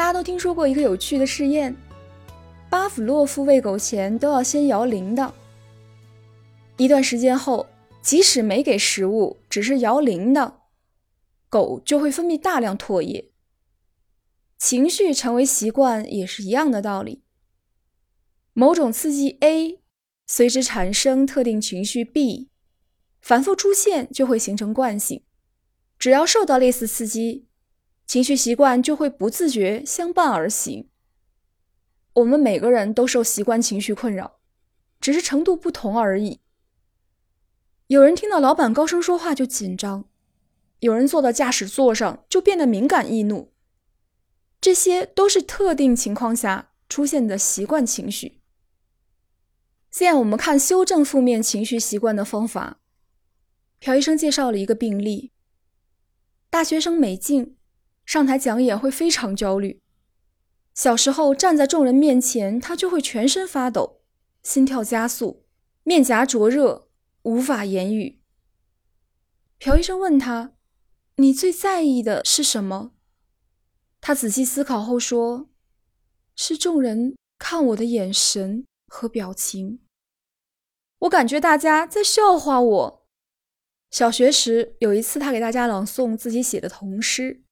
大家都听说过一个有趣的试验：巴甫洛夫喂狗前都要先摇铃铛。一段时间后，即使没给食物，只是摇铃铛，狗就会分泌大量唾液。情绪成为习惯也是一样的道理。某种刺激 A 随之产生特定情绪 B，反复出现就会形成惯性。只要受到类似刺激，情绪习惯就会不自觉相伴而行。我们每个人都受习惯情绪困扰，只是程度不同而已。有人听到老板高声说话就紧张，有人坐到驾驶座上就变得敏感易怒。这些都是特定情况下出现的习惯情绪。现在我们看修正负面情绪习惯的方法。朴医生介绍了一个病例：大学生美静上台讲演会非常焦虑，小时候站在众人面前，他就会全身发抖，心跳加速，面颊灼热，无法言语。朴医生问他：“你最在意的是什么？”他仔细思考后说：“是众人看我的眼神和表情。我感觉大家在笑话我。小学时有一次，他给大家朗诵自己写的童诗，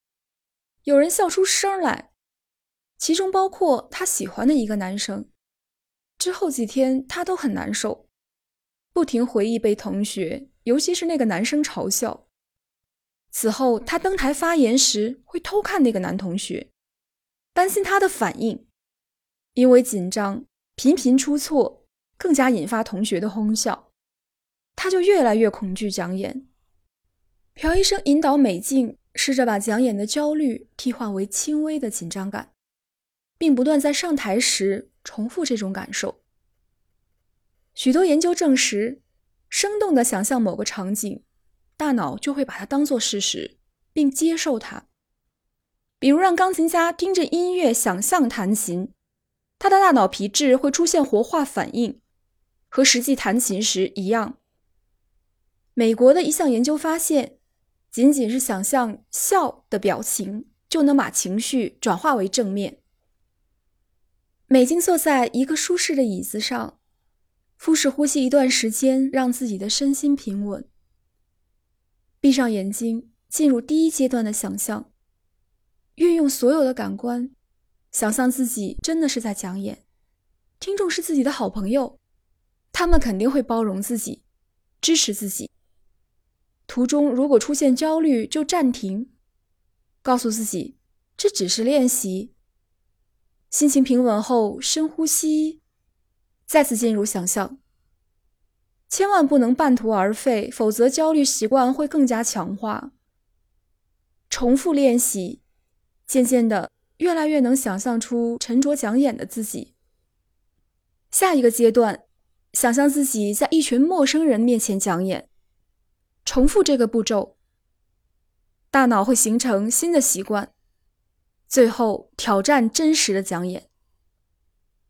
有人笑出声来，其中包括他喜欢的一个男生。之后几天，他都很难受，不停回忆被同学，尤其是那个男生嘲笑。”此后，他登台发言时会偷看那个男同学，担心他的反应，因为紧张频频出错，更加引发同学的哄笑，他就越来越恐惧讲演。朴医生引导美静试着把讲演的焦虑替换为轻微的紧张感，并不断在上台时重复这种感受。许多研究证实，生动地想象某个场景。大脑就会把它当做事实，并接受它。比如让钢琴家听着音乐想象弹琴，他的大脑皮质会出现活化反应，和实际弹琴时一样。美国的一项研究发现，仅仅是想象笑的表情，就能把情绪转化为正面。美金坐在一个舒适的椅子上，腹式呼吸一段时间，让自己的身心平稳。闭上眼睛，进入第一阶段的想象，运用所有的感官，想象自己真的是在讲演，听众是自己的好朋友，他们肯定会包容自己，支持自己。途中如果出现焦虑，就暂停，告诉自己这只是练习。心情平稳后，深呼吸，再次进入想象。千万不能半途而废，否则焦虑习惯会更加强化。重复练习，渐渐的，越来越能想象出沉着讲演的自己。下一个阶段，想象自己在一群陌生人面前讲演，重复这个步骤，大脑会形成新的习惯。最后，挑战真实的讲演。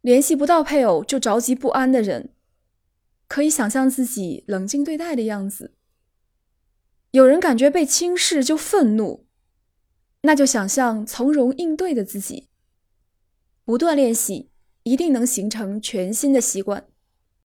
联系不到配偶就着急不安的人。可以想象自己冷静对待的样子。有人感觉被轻视就愤怒，那就想象从容应对的自己。不断练习，一定能形成全新的习惯。